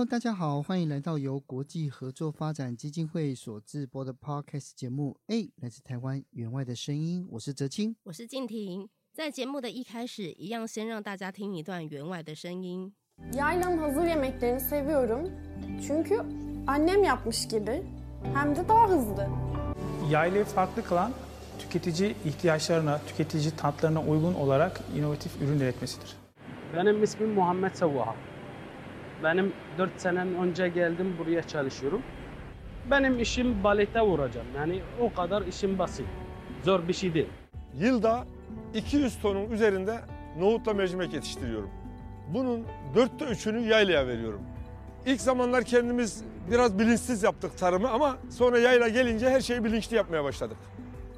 Hello，大家好，欢迎来到由国际合作发展基金会所制播的 Podcast 节目。A 来自台湾员外的声音，我是哲青，我是静婷。在节目的一开始，一样先让大家听一段员外的声音。Yaylam hazır yemeklerini seviyorum, çünkü annem yapmış gibi, hem de daha hızlı. Yaylayı farklı kılan tüketici ihtiyaçlarına, tüketici tatlarına uygun olarak inovatif ürün üretmesidir. Benim ismim Muhammed Savvaha. Benim 4 sene önce geldim buraya çalışıyorum. Benim işim balete vuracağım. Yani o kadar işim basit. Zor bir şey değil. Yılda 200 tonun üzerinde nohutla mercimek yetiştiriyorum. Bunun dörtte üçünü yaylaya veriyorum. İlk zamanlar kendimiz biraz bilinçsiz yaptık tarımı ama sonra yayla gelince her şeyi bilinçli yapmaya başladık.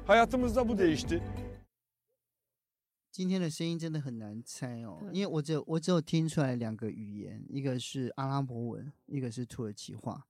Hayatımızda bu değişti. 今天的声音真的很难猜哦，因为我只有我只有听出来两个语言，一个是阿拉伯文，一个是土耳其话。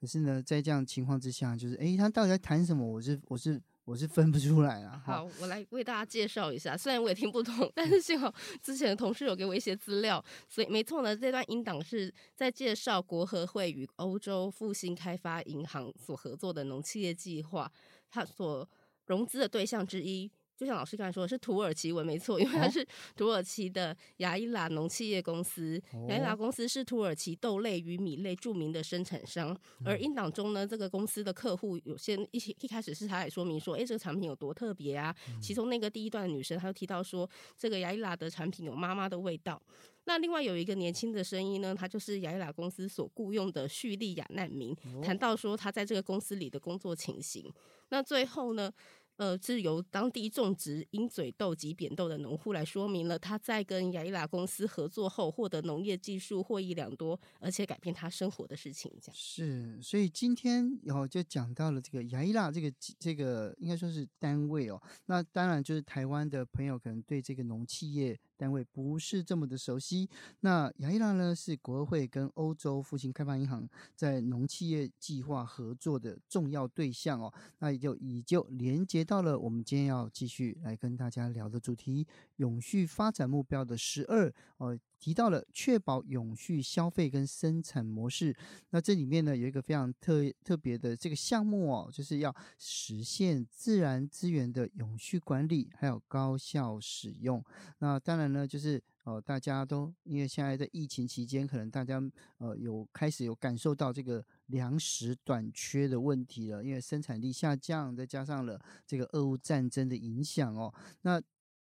可是呢，在这样情况之下，就是诶，他到底在谈什么？我是我是我是分不出来啊。好，我来为大家介绍一下，虽然我也听不懂，但是幸好之前的同事有给我一些资料，所以没错呢。这段音档是在介绍国合会与欧洲复兴开发银行所合作的农企业计划，它所融资的对象之一。就像老师刚才说的是土耳其文没错，因为它是土耳其的雅伊拉农企业公司。雅伊拉公司是土耳其豆类与米类著名的生产商。而音档中呢，这个公司的客户有些一起一开始是他来说明说，哎，这个产品有多特别啊。其中那个第一段的女生，她就提到说，这个雅伊拉的产品有妈妈的味道。那另外有一个年轻的声音呢，他就是雅伊拉公司所雇佣的叙利亚难民，谈到说他在这个公司里的工作情形。那最后呢，呃，是由当地种植鹰嘴豆及扁豆的农户来说明了他在跟雅伊拉公司合作后获得农业技术获益良多，而且改变他生活的事情。这样是，所以今天然后就讲到了这个雅伊拉这个这个应该说是单位哦。那当然就是台湾的朋友可能对这个农企业单位不是这么的熟悉。那亚伊拉呢是国会跟欧洲复兴开发银行在农企业计划合作的重要对象哦。那也就也就连接。到了我们今天要继续来跟大家聊的主题——永续发展目标的十二哦，提到了确保永续消费跟生产模式。那这里面呢有一个非常特特别的这个项目哦，就是要实现自然资源的永续管理，还有高效使用。那当然呢，就是。哦，大家都因为现在在疫情期间，可能大家呃有开始有感受到这个粮食短缺的问题了，因为生产力下降，再加上了这个俄乌战争的影响哦。那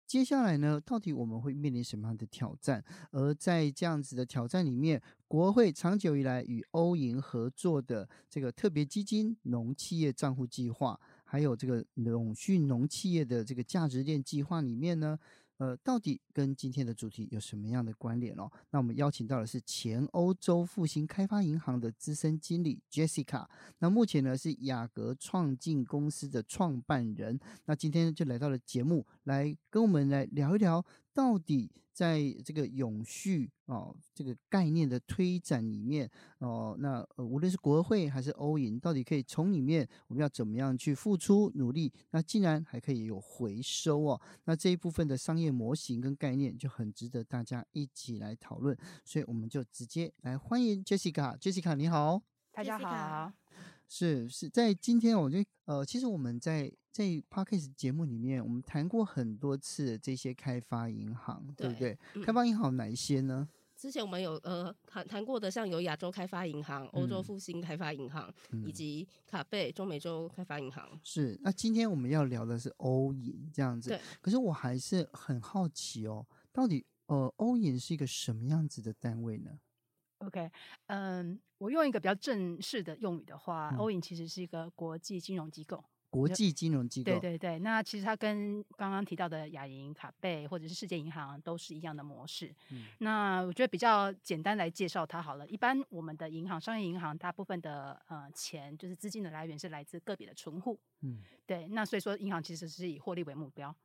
接下来呢，到底我们会面临什么样的挑战？而在这样子的挑战里面，国会长久以来与欧银合作的这个特别基金农企业账户计划，还有这个永续农企业的这个价值链计划里面呢，呃，到底跟今天的主题有什么样的关联哦？那我们邀请到的是前欧洲复兴开发银行的资深经理 Jessica，那目前呢是雅阁创进公司的创办人。那今天就来到了节目，来跟我们来聊一聊。到底在这个永续哦这个概念的推展里面哦，那呃无论是国会还是欧银，到底可以从里面我们要怎么样去付出努力？那竟然还可以有回收哦，那这一部分的商业模型跟概念就很值得大家一起来讨论。所以我们就直接来欢迎 Jessica，Jessica 你好，大家好。是是在今天，我觉得呃，其实我们在在 Podcast 节目里面，我们谈过很多次这些开发银行，对，对不对？嗯、开发银行有哪一些呢？之前我们有呃谈谈过的，像有亚洲开发银行、欧洲复兴开发银行，嗯、以及卡贝中美洲开发银行。是，那今天我们要聊的是欧银这样子。对。可是我还是很好奇哦，到底呃欧银是一个什么样子的单位呢？OK，嗯，我用一个比较正式的用语的话，嗯、欧银其实是一个国际金融机构。国际金融机构，对对对，那其实它跟刚刚提到的亚银、卡贝或者是世界银行都是一样的模式。嗯、那我觉得比较简单来介绍它好了。一般我们的银行、商业银行，大部分的呃钱就是资金的来源是来自个别的存户。嗯，对。那所以说，银行其实是以获利为目标。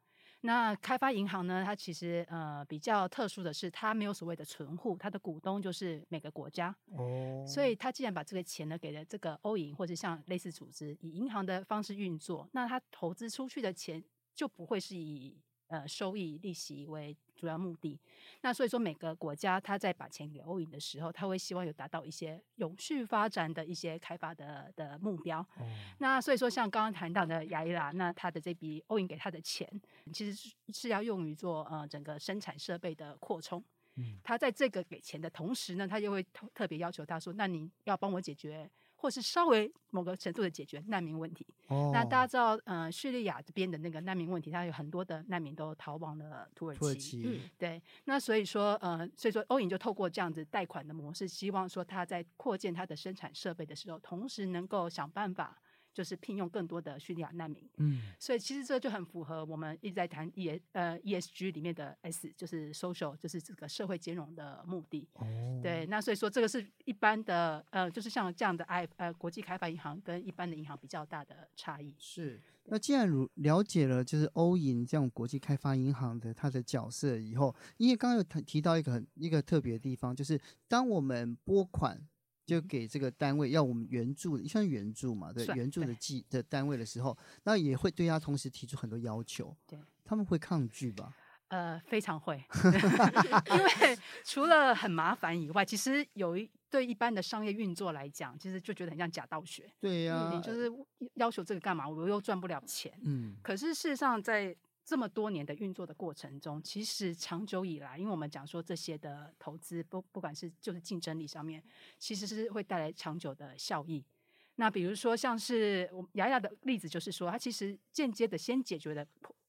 那开发银行呢？它其实呃比较特殊的是，它没有所谓的存户，它的股东就是每个国家。哦。所以它既然把这个钱呢给了这个欧银或者像类似组织，以银行的方式运作，那它投资出去的钱就不会是以呃收益利息为主要目的，那所以说每个国家他在把钱给欧银的时候，他会希望有达到一些永续发展的一些开发的的目标。嗯、那所以说像刚刚谈到的亚伊拉，那他的这笔欧银给他的钱，其实是是要用于做呃整个生产设备的扩充。嗯、他在这个给钱的同时呢，他就会特特别要求他说，那你要帮我解决。或是稍微某个程度的解决难民问题。哦，那大家知道，呃，叙利亚这边的那个难民问题，它有很多的难民都逃往了土耳其。土耳其，嗯，对。那所以说，呃，所以说欧银就透过这样子贷款的模式，希望说他在扩建他的生产设备的时候，同时能够想办法。就是聘用更多的叙利亚难民，嗯，所以其实这就很符合我们一直在谈 E 呃 ESG 里面的 S，就是 social，就是这个社会兼容的目的。哦，对，那所以说这个是一般的呃，就是像这样的 I 呃国际开发银行跟一般的银行比较大的差异。是，那既然如了解了就是欧银这样国际开发银行的它的角色以后，因为刚刚有提提到一个很一个特别的地方，就是当我们拨款。就给这个单位要我们援助，算援助嘛？对，援助的计的单位的时候，那也会对他同时提出很多要求。对，他们会抗拒吧？呃，非常会，因为除了很麻烦以外，其实有一对一般的商业运作来讲，其实就觉得很像假道学。对呀、啊，你就是要求这个干嘛？我又赚不了钱。嗯，可是事实上在。这么多年的运作的过程中，其实长久以来，因为我们讲说这些的投资，不不管是就是竞争力上面，其实是会带来长久的效益。那比如说像是我雅雅的例子，就是说它其实间接的先解决了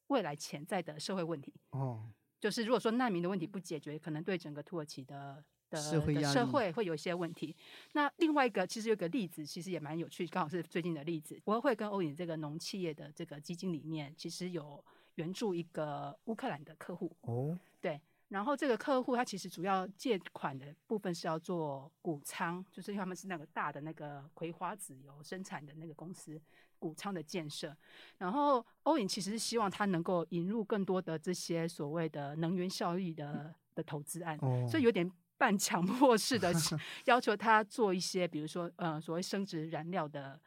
未来潜在的社会问题。哦，就是如果说难民的问题不解决，可能对整个土耳其的的社会社会会有一些问题。那另外一个其实有个例子，其实也蛮有趣，刚好是最近的例子。国会跟欧影这个农企业的这个基金里面，其实有。援助一个乌克兰的客户哦，对，然后这个客户他其实主要借款的部分是要做谷仓，就是因为他们是那个大的那个葵花籽油生产的那个公司谷仓的建设，然后欧银其实是希望他能够引入更多的这些所谓的能源效益的的投资案，哦，所以有点半强迫式的 要求他做一些，比如说呃所谓生殖燃料的。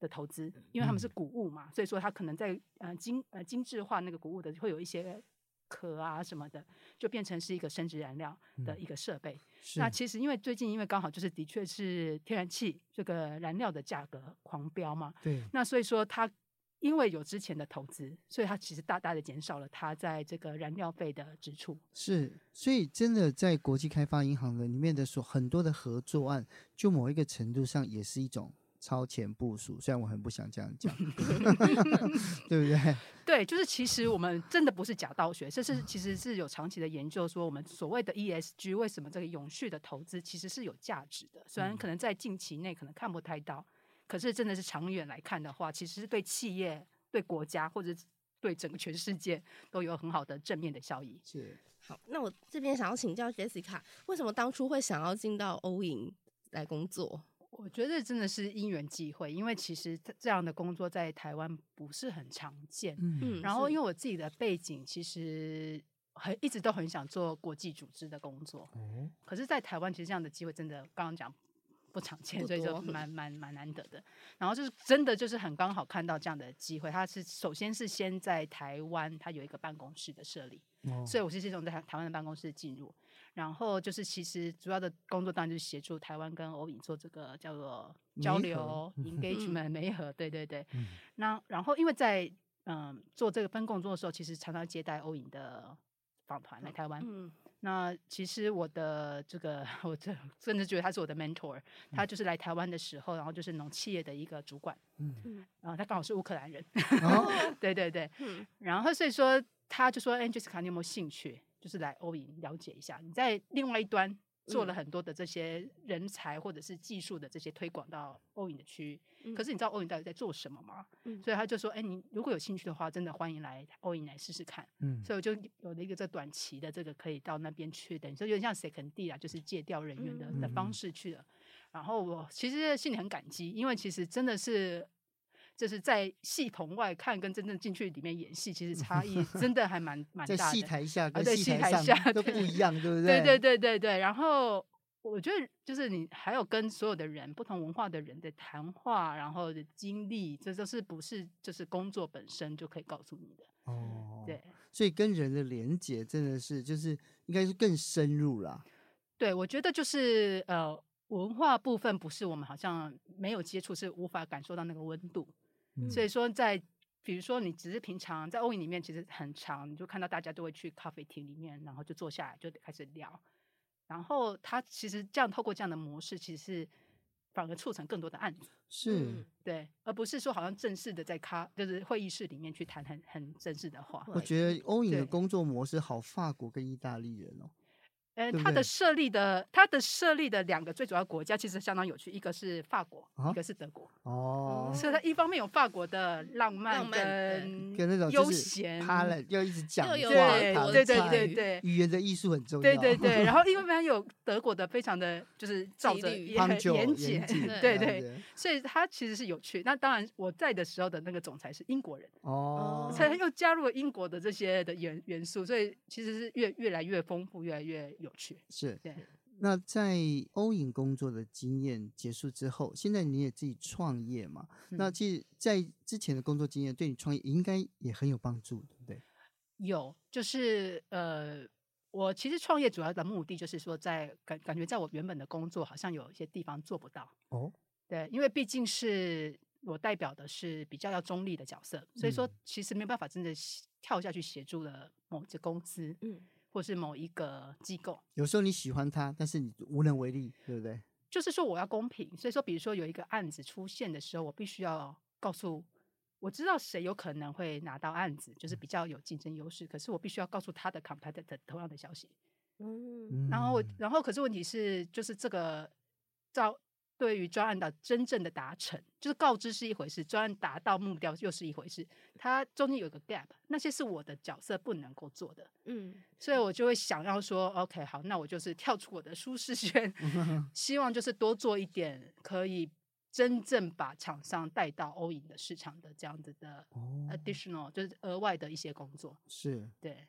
的投资，因为他们是谷物嘛，嗯、所以说它可能在呃精呃精致化那个谷物的会有一些壳啊什么的，就变成是一个生质燃料的一个设备。嗯、那其实因为最近因为刚好就是的确是天然气这个燃料的价格狂飙嘛，对，那所以说它因为有之前的投资，所以它其实大大的减少了它在这个燃料费的支出。是，所以真的在国际开发银行的里面的所很多的合作案，就某一个程度上也是一种。超前部署，虽然我很不想这样讲，对不对？对，就是其实我们真的不是假道学，这是其实是有长期的研究，说我们所谓的 ESG 为什么这个永续的投资其实是有价值的，虽然可能在近期内可能看不太到，可是真的是长远来看的话，其实是对企业、对国家或者对整个全世界都有很好的正面的效益。是。好，那我这边想要请教 Jessica，为什么当初会想要进到欧银来工作？我觉得真的是因缘际会，因为其实这样的工作在台湾不是很常见。嗯，然后因为我自己的背景，其实很一直都很想做国际组织的工作。嗯，可是，在台湾其实这样的机会真的刚刚讲不常见，所以就蛮蛮蛮难得的。然后就是真的就是很刚好看到这样的机会，他是首先是先在台湾，他有一个办公室的设立，哦，所以我是这种在台湾的办公室进入。然后就是，其实主要的工作当然就是协助台湾跟欧影做这个叫做交流 engagement 媒合，对对对。嗯、那然后因为在嗯、呃、做这个分工作的时候，其实常常接待欧影的访团来台湾。嗯、那其实我的这个，我这甚至觉得他是我的 mentor。他就是来台湾的时候，然后就是农企业的一个主管。嗯。然后他刚好是乌克兰人。哦。对 对对。嗯。然后所以说，他就说：“哎，Jessica，你有没有兴趣？”就是来欧银了解一下，你在另外一端做了很多的这些人才或者是技术的这些推广到欧影的区域。嗯、可是你知道欧影到底在做什么吗？嗯、所以他就说：“哎、欸，你如果有兴趣的话，真的欢迎来欧影来试试看。”嗯，所以我就有了一个这短期的这个可以到那边去等于说有点像 second D 啊，就是借调人员的、嗯、的方式去了。然后我其实心里很感激，因为其实真的是。就是在戏棚外看，跟真正进去里面演戏，其实差异真的还蛮 蛮大的。在戏台下跟戏台上都不一样，对不对？对对对对对。然后我觉得，就是你还有跟所有的人、不同文化的人的谈话，然后的经历，这都是不是就是工作本身就可以告诉你的。哦，对。所以跟人的连接真的是，就是应该是更深入啦。对，我觉得就是呃，文化部分不是我们好像没有接触，是无法感受到那个温度。所以说，在比如说你只是平常在欧影里面，其实很长，你就看到大家都会去咖啡厅里面，然后就坐下来就开始聊。然后他其实这样透过这样的模式，其实是反而促成更多的案子，是对，而不是说好像正式的在咖就是会议室里面去谈很很正式的话。我觉得欧影的工作模式好法国跟意大利人哦。呃，它的设立的，它的设立的两个最主要国家其实相当有趣，一个是法国，一个是德国。哦，所以它一方面有法国的浪漫跟跟那种悠闲，他了要一直讲话，对对对对对，语言的艺术很重要。对对 对，然后另外一方面有德国的，非常的就是 照着严谨，对对，所以它其实是有趣。那当然我在的时候的那个总裁是英国人，哦，所以他又加入了英国的这些的元元素，所以其实是越越来越丰富，越来越有。有趣是对。那在欧影工作的经验结束之后，现在你也自己创业嘛？嗯、那其实，在之前的工作经验对你创业应该也很有帮助，对不对？有，就是呃，我其实创业主要的目的就是说在，在感感觉在我原本的工作好像有一些地方做不到哦。对，因为毕竟是我代表的是比较要中立的角色，所以说其实没有办法真的跳下去协助了某只公司。嗯。或是某一个机构，有时候你喜欢他，但是你无能为力，对不对？就是说我要公平，所以说，比如说有一个案子出现的时候，我必须要告诉，我知道谁有可能会拿到案子，就是比较有竞争优势，可是我必须要告诉他的 competitor 同样的消息。嗯，然后，然后，可是问题是，就是这个照。对于专案的真正的达成，就是告知是一回事，专案达到目标又是一回事。它中间有个 gap，那些是我的角色不能够做的。嗯，所以我就会想要说，OK，好，那我就是跳出我的舒适圈，希望就是多做一点，可以真正把厂商带到欧影的市场的这样子的 additional，就是额外的一些工作。是，对。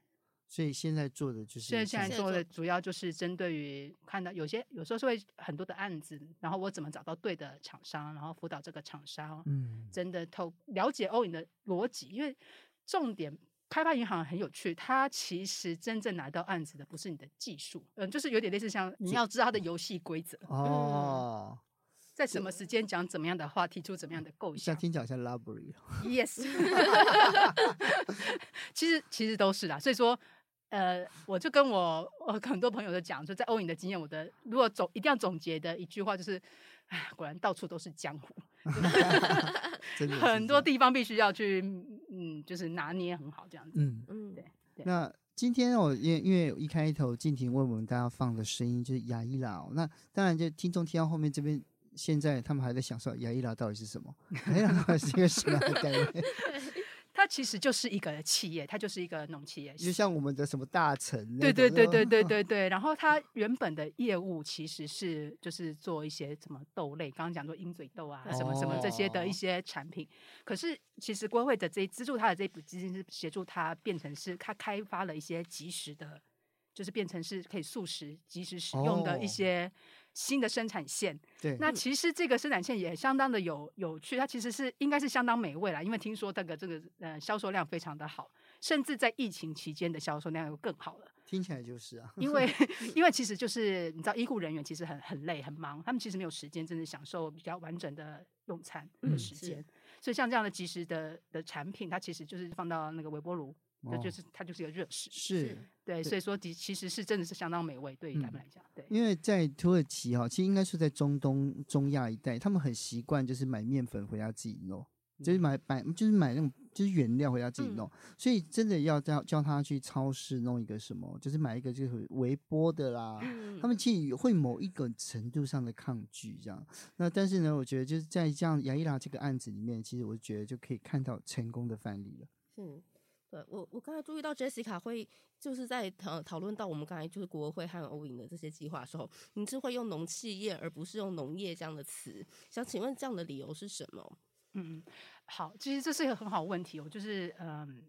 所以现在做的就是，现在现在做的主要就是针对于看到有些有时候是会很多的案子，然后我怎么找到对的厂商，然后辅导这个厂商，嗯，真的透了解欧影的逻辑，因为重点开发银行很有趣，它其实真正拿到案子的不是你的技术，嗯，就是有点类似像你要知道它的游戏规则哦，在什么时间讲怎么样的话，提出怎么样的构想，像听讲像 library，yes，其实其实都是啦，所以说。呃，我就跟我我很多朋友都讲，说在欧影的经验，我的如果总一定要总结的一句话就是，哎，果然到处都是江湖，真的很多地方必须要去，嗯，就是拿捏很好这样子。嗯嗯，对。对，那今天我因为因为一开头静婷为我们大家放的声音就是雅伊拉，那当然就听众听到后面这边，现在他们还在想说雅伊拉到底是什么？亚伊拉是一个什么样的概念？它其实就是一个企业，它就是一个农企业，就像我们的什么大成，对对对对对 对对。然后它原本的业务其实是就是做一些什么豆类，刚刚讲说鹰嘴豆啊，什么什么这些的一些产品。哦、可是其实国会的这资助它的这一笔基金是协助它变成是，它开发了一些即时的，就是变成是可以素食即时使用的一些。哦新的生产线，对，那其实这个生产线也相当的有有趣，它其实是应该是相当美味啦，因为听说这个这个呃销售量非常的好，甚至在疫情期间的销售量又更好了。听起来就是啊，因为因为其实就是你知道医护人员其实很很累很忙，他们其实没有时间真的享受比较完整的用餐的时间，嗯、所以像这样的即时的的产品，它其实就是放到那个微波炉。那就是它就是一个热食，是对，所以说的其实是真的是相当美味，对于他们来讲，对。因为在土耳其哈，其实应该是在中东、中亚一带，他们很习惯就是买面粉回家自己弄，就是买买就是买那种就是原料回家自己弄，嗯、所以真的要叫叫他去超市弄一个什么，就是买一个就是微波的啦。嗯、他们其实会某一个程度上的抗拒这样。那但是呢，我觉得就是在这样雅伊拉这个案子里面，其实我觉得就可以看到成功的范例了。嗯，对我我刚才注意到 Jessica 会就是在讨讨论到我们刚才就是国合会和欧银的这些计划的时候，你是会用农企业而不是用农业这样的词，想请问这样的理由是什么？嗯，好，其实这是一个很好问题。哦就是嗯，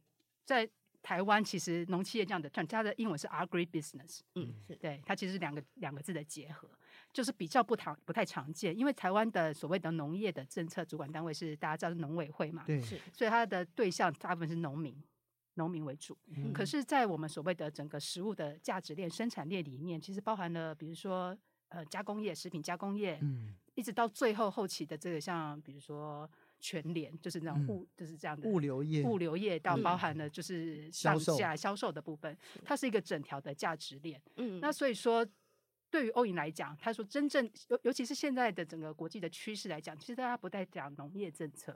在台湾，其实农企业这样的，它的英文是 agribusiness，嗯，是对，它其实是两个两个字的结合，就是比较不常不太常见。因为台湾的所谓的农业的政策主管单位是大家知道是农委会嘛，对，是，所以它的对象大部分是农民，农民为主。嗯、可是，在我们所谓的整个食物的价值链、生产链里面，其实包含了比如说呃加工业、食品加工业，嗯，一直到最后后期的这个像比如说。全联就是那种物，嗯、就是这样的物流业，物流业到包含了就是上下销售的部分，它是一个整条的价值链。嗯，那所以说，对于欧银来讲，他说真正尤尤其是现在的整个国际的趋势来讲，其实大家不太讲农业政策。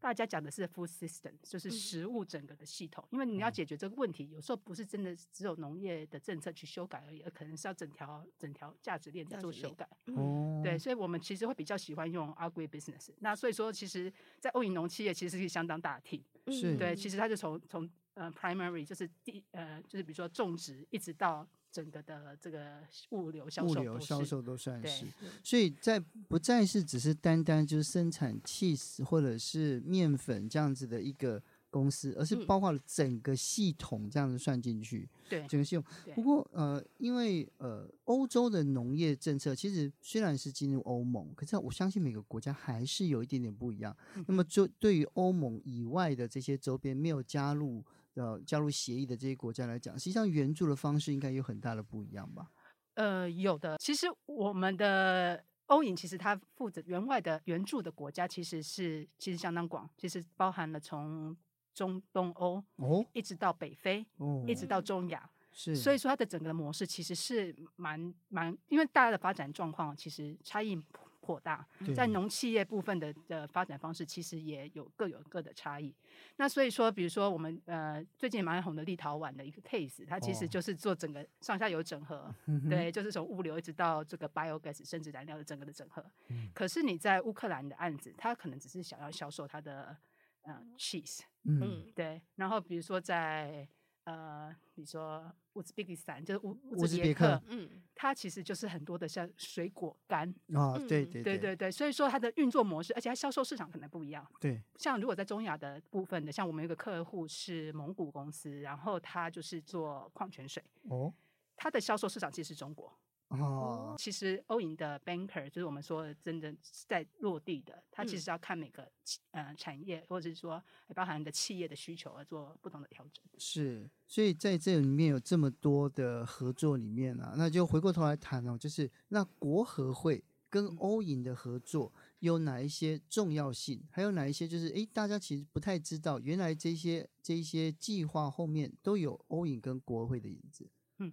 大家讲的是 food system，就是食物整个的系统。嗯、因为你要解决这个问题，有时候不是真的只有农业的政策去修改而已，而可能是要整条整条价值链在做修改。哦，对，所以我们其实会比较喜欢用 agribusiness。那所以说，其实，在欧银农企业其实是相当大的 team。是对，其实它就从从呃 primary 就是第呃就是比如说种植一直到。整个的这个物流销售，物流销售都算是，所以在不再是只是单单就是生产 cheese 或者是面粉这样子的一个公司，而是包括了整个系统这样子算进去。对，整个系统。不过呃，因为呃，欧洲的农业政策其实虽然是进入欧盟，可是我相信每个国家还是有一点点不一样。嗯、那么就对于欧盟以外的这些周边没有加入。呃，加入协议的这些国家来讲，实际上援助的方式应该有很大的不一样吧？呃，有的。其实我们的欧银其实它负责援外的援助的国家其实是其实相当广，其实包含了从中东欧哦，一直到北非哦，一直到中亚，是。所以说它的整个的模式其实是蛮蛮，因为大家的发展状况其实差异。扩大。在农企业部分的的发展方式，其实也有各有各的差异。那所以说，比如说我们呃最近蛮红的立陶宛的一个 case，它其实就是做整个上下游整合，哦、对，就是从物流一直到这个 biogas 生质燃料的整个的整合。嗯、可是你在乌克兰的案子，它可能只是想要销售它的呃 cheese，嗯，对。然后比如说在呃，比如说乌兹别克斯坦，就是乌乌兹别克，嗯，它其实就是很多的像水果干啊、哦，对对对对对，所以说它的运作模式，而且它销售市场可能不一样。对，像如果在中亚的部分的，像我们有个客户是蒙古公司，然后他就是做矿泉水，哦，它的销售市场其实是中国。哦，其实欧银的 banker 就是我们说的真的在落地的，他其实要看每个、嗯、呃产业或者是说包含的企业的需求而做不同的调整。是，所以在这里面有这么多的合作里面啊，那就回过头来谈哦，就是那国合会跟欧银的合作有哪一些重要性，还有哪一些就是诶，大家其实不太知道，原来这些这些计划后面都有欧银跟国合会的影子。嗯。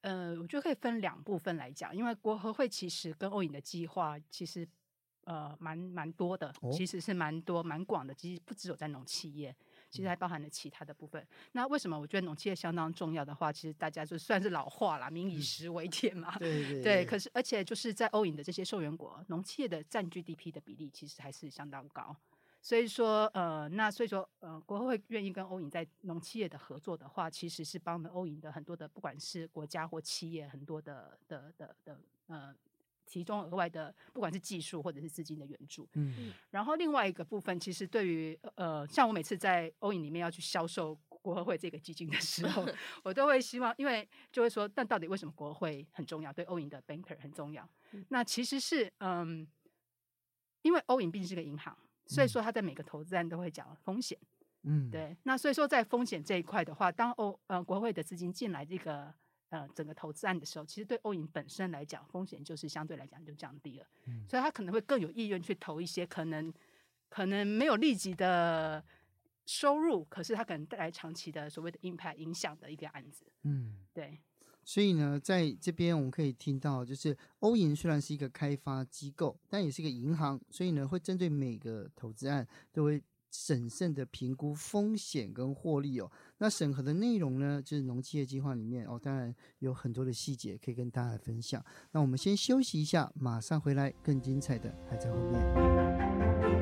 呃，我觉得可以分两部分来讲，因为国合会其实跟欧影的计划其实呃蛮蛮多的，哦、其实是蛮多蛮广的，其实不只有在农企业，其实还包含了其他的部分。嗯、那为什么我觉得农企业相当重要的话，其实大家就算是老话啦，民以食为天嘛。嗯、对对对，对。可是而且就是在欧影的这些受援国，农企业的占 GDP 的比例其实还是相当高。所以说，呃，那所以说，呃，国合会愿意跟欧银在农企业的合作的话，其实是帮了欧银的很多的，不管是国家或企业，很多的的的的，呃，提供额外的，不管是技术或者是资金的援助。嗯。然后另外一个部分，其实对于呃，像我每次在欧银里面要去销售国合会这个基金的时候，我都会希望，因为就会说，但到底为什么国合会很重要？对欧银的 banker 很重要？那其实是，嗯，因为欧银毕竟是个银行。所以说，他在每个投资案都会讲风险，嗯，对。那所以说，在风险这一块的话，当欧呃国会的资金进来这个呃整个投资案的时候，其实对欧银本身来讲，风险就是相对来讲就降低了，嗯，所以他可能会更有意愿去投一些可能可能没有立即的收入，可是它可能带来长期的所谓的 impact 影响的一个案子，嗯，对。所以呢，在这边我们可以听到，就是欧银虽然是一个开发机构，但也是一个银行，所以呢，会针对每个投资案都会审慎的评估风险跟获利哦。那审核的内容呢，就是农企业计划里面哦，当然有很多的细节可以跟大家来分享。那我们先休息一下，马上回来，更精彩的还在后面。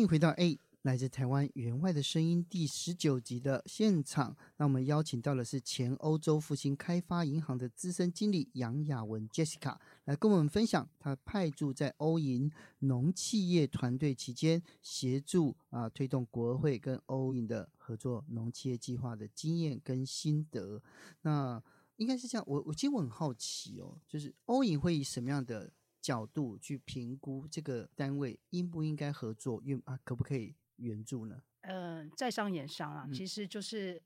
迎回到 A 来自台湾援外的声音第十九集的现场。那我们邀请到的是前欧洲复兴开发银行的资深经理杨雅文 Jessica 来跟我们分享她派驻在欧银农企业团队期间协助啊推动国会跟欧银的合作农企业计划的经验跟心得。那应该是这样，我我其实我很好奇哦，就是欧银会以什么样的角度去评估这个单位应不应该合作，愿啊可不可以援助呢？呃，在商言商啊，其实就是。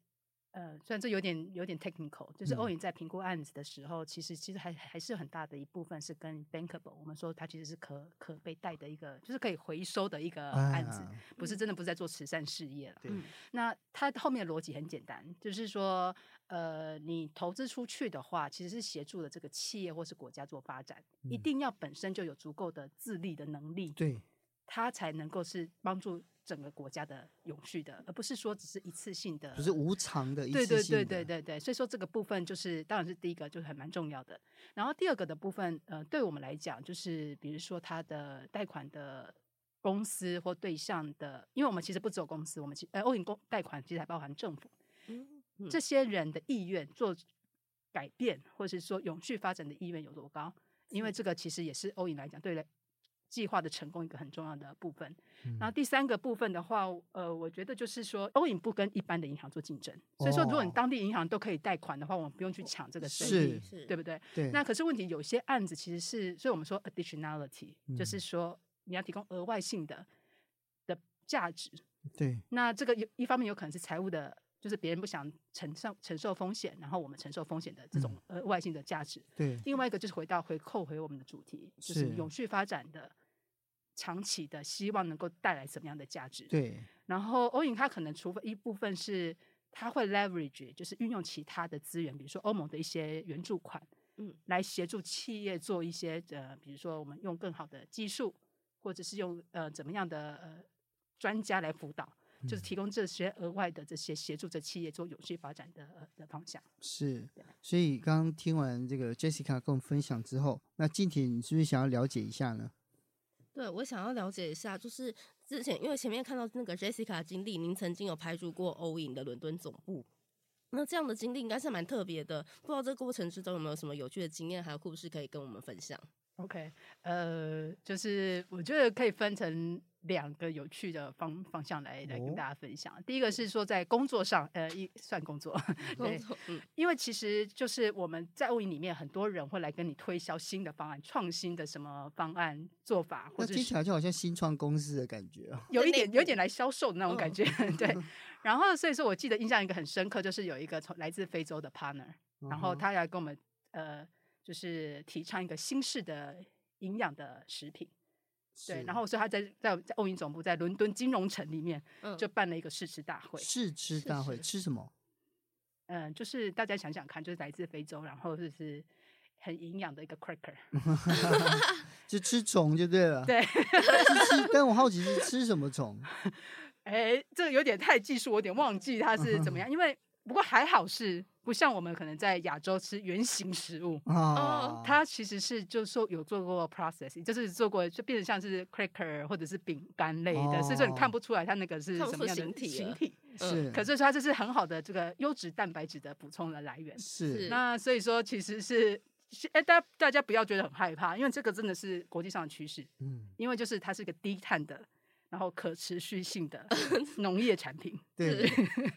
呃，虽然这有点有点 technical，就是欧银在评估案子的时候，嗯、其实其实还还是很大的一部分是跟 bankable，我们说它其实是可可被贷的一个，就是可以回收的一个案子，哎、不是真的不是在做慈善事业了。嗯，那它后面的逻辑很简单，就是说，呃，你投资出去的话，其实是协助了这个企业或是国家做发展，嗯、一定要本身就有足够的自立的能力，对，它才能够是帮助。整个国家的永续的，而不是说只是一次性的，不是无偿的，对对对对对对。所以说这个部分就是，当然是第一个就是还蛮重要的。然后第二个的部分，呃，对我们来讲，就是比如说它的贷款的公司或对象的，因为我们其实不只有公司，我们其呃欧银公贷款其实还包含政府，嗯嗯、这些人的意愿做改变，或者是说永续发展的意愿有多高？因为这个其实也是欧银来讲，对了。计划的成功一个很重要的部分，嗯、然后第三个部分的话，呃，我觉得就是说，欧银不跟一般的银行做竞争，哦、所以说，如果你当地银行都可以贷款的话，我们不用去抢这个生意，是对不对？对。那可是问题，有些案子其实是，所以我们说 additionality，、嗯、就是说你要提供额外性的的价值。对。那这个有一方面有可能是财务的。就是别人不想承受承受风险，然后我们承受风险的这种额外性的价值。对，另外一个就是回到回扣回我们的主题，就是永续发展的长期的希望能够带来什么样的价值。对，然后欧银它可能除非一部分是它会 leverage，就是运用其他的资源，比如说欧盟的一些援助款，嗯，来协助企业做一些呃，比如说我们用更好的技术，或者是用呃怎么样的呃专家来辅导。就是提供这些额外的这些协助这企业做有序发展的的方向。是，所以刚刚听完这个 Jessica 跟我们分享之后，那静婷你是不是想要了解一下呢？对，我想要了解一下，就是之前因为前面看到那个 Jessica 的经历，您曾经有派驻过欧影的伦敦总部，那这样的经历应该是蛮特别的。不知道这个过程之中有没有什么有趣的经验还有故事可以跟我们分享？OK，呃，就是我觉得可以分成。两个有趣的方方向来来跟大家分享。哦、第一个是说在工作上，呃，一算工作，对，嗯、因为其实就是我们在欧营里面，很多人会来跟你推销新的方案、创新的什么方案做法，或者听起来就好像新创公司的感觉，有一点有一点来销售的那种感觉，哦、对。然后所以说我记得印象一个很深刻，就是有一个从来自非洲的 partner，然后他来跟我们呃，就是提倡一个新式的营养的食品。对，然后所以他在在在欧银总部在伦敦金融城里面，就办了一个试吃大会。试吃大会吃什么？嗯，就是大家想想看，就是来自非洲，然后就是很营养的一个 cracker，就吃虫就对了。对，是吃，但我好奇是吃什么虫？哎，这个有点太技术，我有点忘记它是怎么样，因为。不过还好是不像我们可能在亚洲吃原形食物哦，它其实是就是说有做过 processing，就是做过就变成像是 cracker 或者是饼干类的，所以说你看不出来它那个是什么样的形体。形体是，可是说它这是很好的这个优质蛋白质的补充的来源。是，那所以说其实是哎，大家大家不要觉得很害怕，因为这个真的是国际上的趋势。嗯，因为就是它是一个低碳的。然后可持续性的 农业产品，对，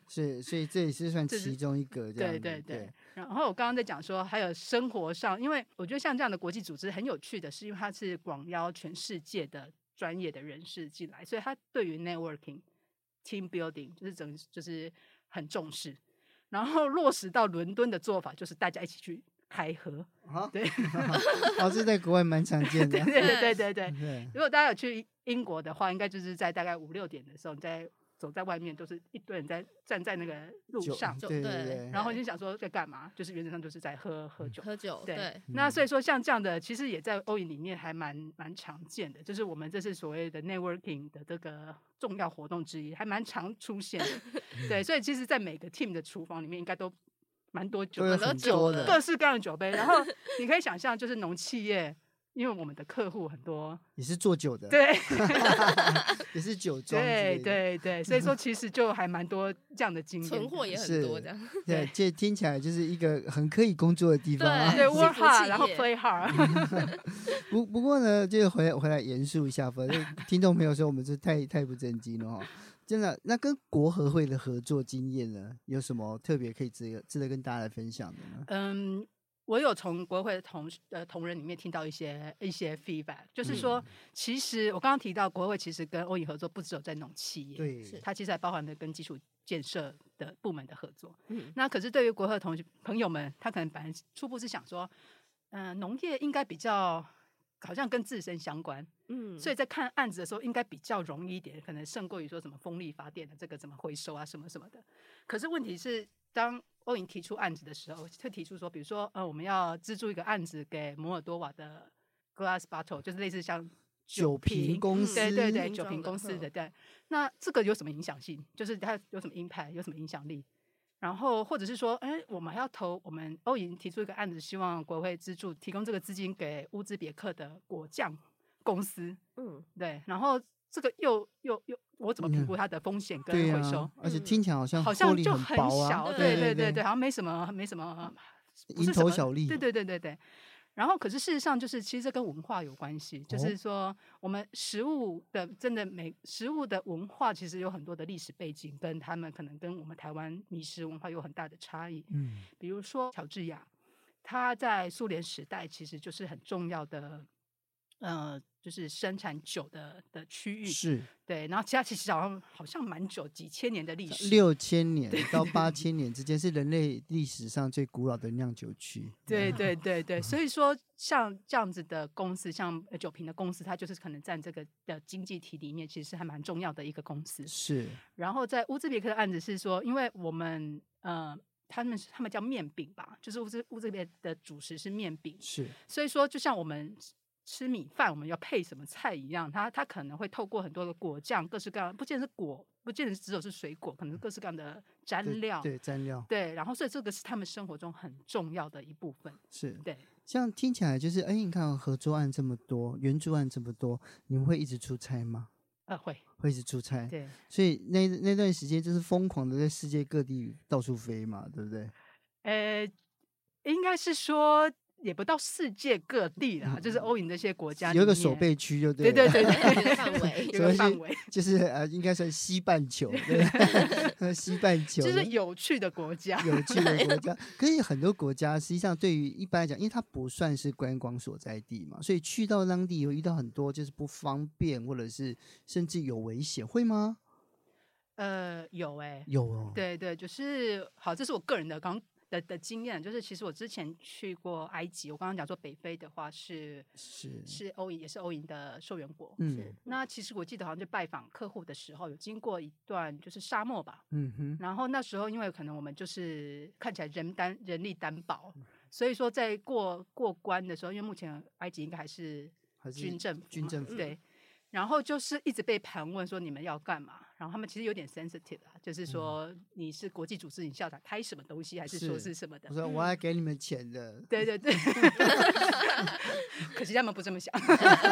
是，所以这也是算其中一个这样。对对对。然后我刚刚在讲说，还有生活上，因为我觉得像这样的国际组织很有趣的是，因为它是广邀全世界的专业的人士进来，所以它对于 networking、team building 就是整就是很重视。然后落实到伦敦的做法，就是大家一起去开合。啊，对，哦，这在国外蛮常见的。对对对对对。如果大家有去英国的话，应该就是在大概五六点的时候，你在走在外面，都是一堆人在站在那个路上，对对对。然后你就想说在干嘛？就是原则上就是在喝喝酒。喝酒。对。对那所以说像这样的，其实也在欧影里面还蛮蛮常见的，就是我们这是所谓的 networking 的这个重要活动之一，还蛮常出现的。对，所以其实，在每个 team 的厨房里面，应该都。蛮多酒，很多酒的，各式各样的酒杯。然后你可以想象，就是农企业，因为我们的客户很多，也是做酒的，对，也是酒庄，对对对。所以说，其实就还蛮多这样的经验，存货也很多这样。对，这听起来就是一个很可以工作的地方啊。对，work hard，然后 play hard。不不过呢，就回来回来严肃一下，反正听众朋友说我们是太太不正经了哈。真的，那跟国合会的合作经验呢，有什么特别可以值得值得跟大家来分享的呢？嗯，我有从国合会的同呃同仁里面听到一些一些 feedback，就是说，嗯、其实我刚刚提到国合会其实跟欧影合作不只有在农企业，对，它其实还包含了跟基础建设的部门的合作。嗯，那可是对于国合会同朋友们，他可能本来初步是想说，嗯、呃，农业应该比较。好像跟自身相关，嗯，所以在看案子的时候，应该比较容易一点，可能胜过于说什么风力发电的这个怎么回收啊，什么什么的。可是问题是，当欧影提出案子的时候，会提出说，比如说，呃，我们要资助一个案子给摩尔多瓦的 Glass Bottle，就是类似像酒瓶公司，对对对，酒瓶公司的，对。那这个有什么影响性？就是它有什么 impact，有什么影响力？然后，或者是说，哎，我们还要投，我们欧银提出一个案子，希望国会资助提供这个资金给乌兹别克的果酱公司。嗯，对。然后这个又又又，我怎么评估它的风险跟回收？嗯啊、而且听起来好像、啊、好像就很小，对对对对，对，对，好像没什么没什么，蝇头小利。对对对对对。然后，可是事实上，就是其实这跟文化有关系。就是说，我们食物的真的每食物的文化，其实有很多的历史背景，跟他们可能跟我们台湾米食文化有很大的差异。嗯，比如说乔治亚，他在苏联时代其实就是很重要的。呃，就是生产酒的的区域是对，然后其他其实好像好像蛮久，几千年的历史，六千年到八千年之间是人类历史上最古老的酿酒区。对对对对，所以说像这样子的公司，像酒瓶的公司，它就是可能占这个的经济体里面，其实是还蛮重要的一个公司。是。然后在乌兹别克的案子是说，因为我们呃，他们他们叫面饼吧，就是乌兹乌兹别的主食是面饼，是。所以说，就像我们。吃米饭我们要配什么菜一样，它它可能会透过很多的果酱，各式各样，不见得是果，不见得只有是水果，可能是各式各样的蘸料，对，对蘸料，对，然后所以这个是他们生活中很重要的一部分，是对。像听起来就是，哎，你看合作案这么多，援助案这么多，你们会一直出差吗？呃，会，会一直出差，对。所以那那段时间就是疯狂的在世界各地到处飞嘛，对不对？呃，应该是说。也不到世界各地啦，嗯、就是欧影这些国家有个守备区，就对，对对对 对，范围有个范围，就是呃，应该算西半球，对 西半球，就是有趣的国家，有趣的国家。可是很多国家实际上对于一般来讲，因为它不算是观光所在地嘛，所以去到当地有遇到很多就是不方便，或者是甚至有危险，会吗？呃，有哎、欸，有哦，对对，就是好，这是我个人的刚。的的经验就是，其实我之前去过埃及，我刚刚讲说北非的话是是是欧影，也是欧银的受援国。嗯，那其实我记得好像就拜访客户的时候，有经过一段就是沙漠吧。嗯哼。然后那时候因为可能我们就是看起来人单人力单薄，所以说在过过关的时候，因为目前埃及应该还是军政府军政府对。然后就是一直被盘问说你们要干嘛，然后他们其实有点 sensitive 啊，就是说你是国际组织，你校长开什么东西，还是说是什么的？我说我要给你们钱的。对对对，可惜他们不这么想。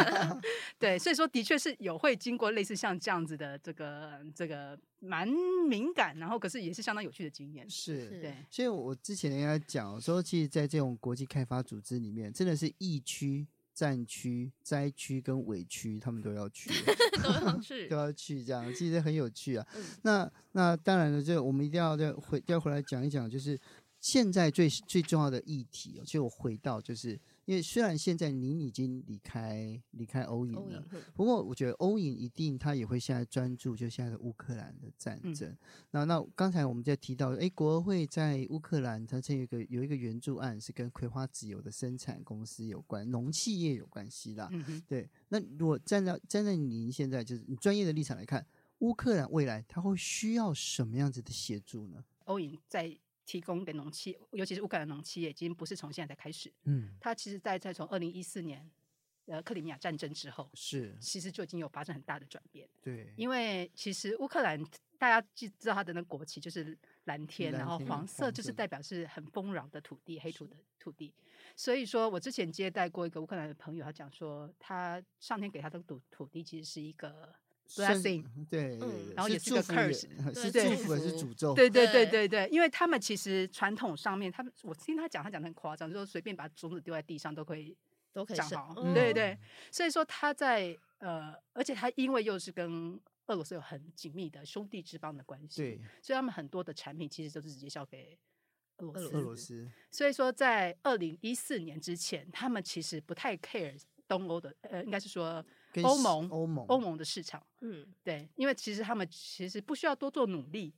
对，所以说的确是有会经过类似像这样子的这个这个蛮敏感，然后可是也是相当有趣的经验。是，对。所以我之前跟他讲说，其实，在这种国际开发组织里面，真的是疫区。战区、灾区跟委区，他们都要去，都要去，都要去，这样其实很有趣啊。嗯、那那当然了，这我们一定要再回要回来讲一讲，就是现在最最重要的议题。其实我回到就是因为虽然现在您已经离开离开欧影了，嗯、不过我觉得欧影一定他也会现在专注就现在的乌克兰的战争。嗯、那那刚才我们在提到，哎，国会在乌克兰，它这有一个有一个援助案是跟葵花籽油的生产公司有关，农企业有关系啦。嗯、对，那如果站在站在您现在就是你专业的立场来看，乌克兰未来它会需要什么样子的协助呢？欧影在。提供给农企，尤其是乌克兰农企业，已经不是从现在才开始。嗯，它其实在在从二零一四年，呃，克里米亚战争之后，是其实就已经有发生很大的转变。对，因为其实乌克兰大家知知道它的那个国旗就是蓝天，然后黄色就是代表是很丰饶的土地，黑土的土地。所以说我之前接待过一个乌克兰的朋友，他讲说，他上天给他的土土地其实是一个。Blessing 对，嗯，然后也是个 curse，是祝福还是诅咒？对对对对对，因为他们其实传统上面，他们我听他讲，他讲的很夸张，就是随便把种子丢在地上都可以都可以长好，嗯、对对。所以说他在呃，而且他因为又是跟俄罗斯有很紧密的兄弟之邦的关系，对，所以他们很多的产品其实都是直接销给俄罗斯。俄罗斯。所以说，在二零一四年之前，他们其实不太 care 东欧的，呃，应该是说。欧盟，欧盟，欧盟的市场，嗯，对，因为其实他们其实不需要多做努力，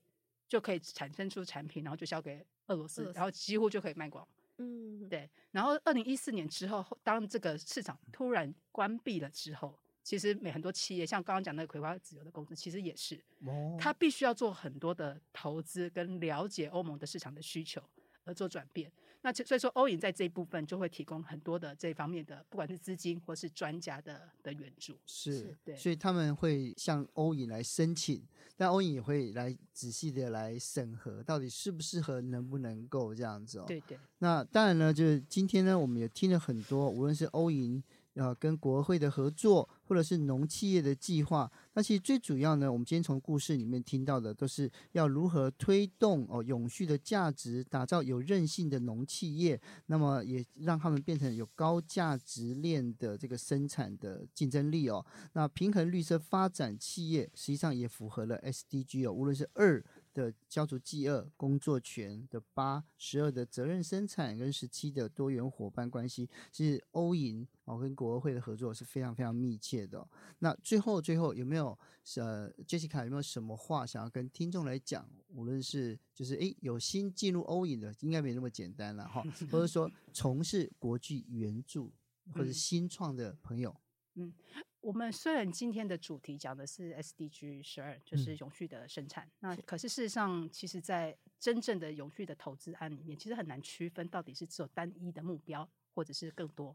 就可以产生出产品，然后就销给俄罗斯，然后几乎就可以卖光，嗯，对。然后二零一四年之后，当这个市场突然关闭了之后，其实每很多企业，像刚刚讲那个葵花籽油的公司，其实也是，哦，他必须要做很多的投资跟了解欧盟的市场的需求而做转变。那所以说，欧银在这一部分就会提供很多的这方面的，不管是资金或是专家的的援助。是，对，所以他们会向欧银来申请，但欧银也会来仔细的来审核，到底适不适合，能不能够这样子哦。对对。那当然呢，就是今天呢，我们也听了很多，无论是欧银。呃，跟国会的合作，或者是农企业的计划，那其实最主要呢，我们今天从故事里面听到的，都是要如何推动哦永续的价值，打造有韧性的农企业，那么也让他们变成有高价值链的这个生产的竞争力哦。那平衡绿色发展企业，实际上也符合了 SDG 哦，无论是二。的消除饥饿工作权的八十二的责任生产跟十七的多元伙伴关系，是欧银哦跟国合会的合作是非常非常密切的哦。那最后最后有没有呃 Jessica 有没有什么话想要跟听众来讲？无论是就是诶有新进入欧银的，应该没那么简单了哈，或者说从事国际援助或者新创的朋友，嗯。我们虽然今天的主题讲的是 SDG 十二，就是永续的生产，嗯、那可是事实上，其实，在真正的永续的投资案里面，其实很难区分到底是只有单一的目标，或者是更多。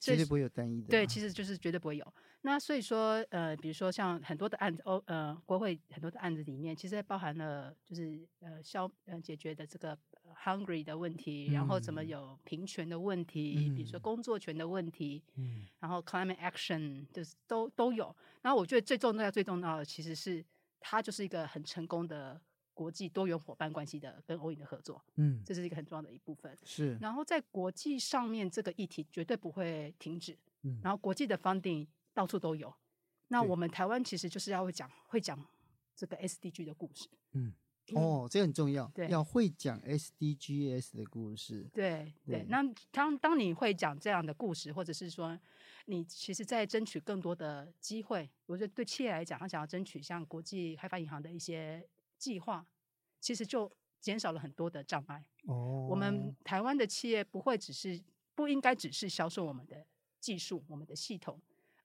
绝对不会有单一的。对，其实就是绝对不会有。那所以说，呃，比如说像很多的案子，欧呃国会很多的案子里面，其实包含了就是呃消呃解决的这个 hungry 的问题，嗯、然后怎么有平权的问题，嗯、比如说工作权的问题，嗯，然后 climate action 就是都都有。然后我觉得最重要最重要的其实是它就是一个很成功的。国际多元伙伴关系的跟欧影的合作，嗯，这是一个很重要的一部分。是，然后在国际上面，这个议题绝对不会停止。嗯，然后国际的 funding 到处都有。那我们台湾其实就是要会讲会讲这个 SDG 的故事。嗯，哦，这个很重要，对，要会讲 SDGs 的故事。对对，那当当你会讲这样的故事，或者是说你其实在争取更多的机会，我觉得对企业来讲，他想要争取像国际开发银行的一些。计划其实就减少了很多的障碍。哦，我们台湾的企业不会只是不应该只是销售我们的技术、我们的系统，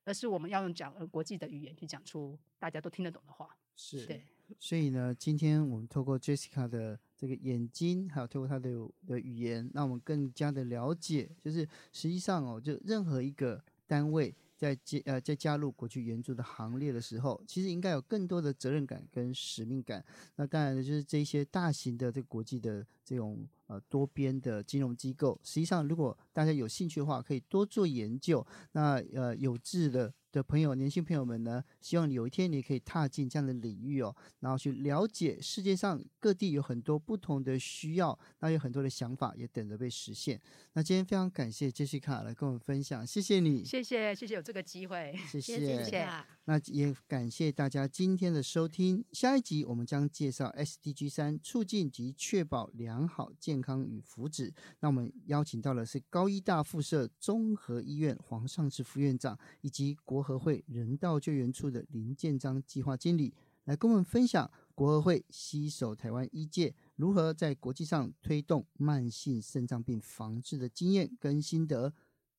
而是我们要用讲国际的语言去讲出大家都听得懂的话。是，对。所以呢，今天我们透过 Jessica 的这个眼睛，还有透过她的的语言，让我们更加的了解，就是实际上哦，就任何一个单位。在加呃在加入国际援助的行列的时候，其实应该有更多的责任感跟使命感。那当然呢，就是这些大型的这国际的这种呃多边的金融机构，实际上如果大家有兴趣的话，可以多做研究。那呃有志的。的朋友，年轻朋友们呢，希望有一天你可以踏进这样的领域哦，然后去了解世界上各地有很多不同的需要，那有很多的想法也等着被实现。那今天非常感谢 Jessica 来跟我们分享，谢谢你，谢谢谢谢有这个机会，谢谢。谢谢。那也感谢大家今天的收听。下一集我们将介绍 SDG 三，促进及确保良好健康与福祉。那我们邀请到的是高医大附设综合医院黄尚志副院长，以及国合会人道救援处的林建章计划经理，来跟我们分享国合会携手台湾医界，如何在国际上推动慢性肾脏病防治的经验跟心得。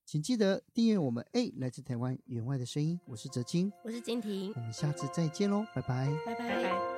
请记得订阅我们 A 来自台湾员外的声音，我是泽清，我是金婷，我们下次再见喽，拜拜，拜拜。拜拜。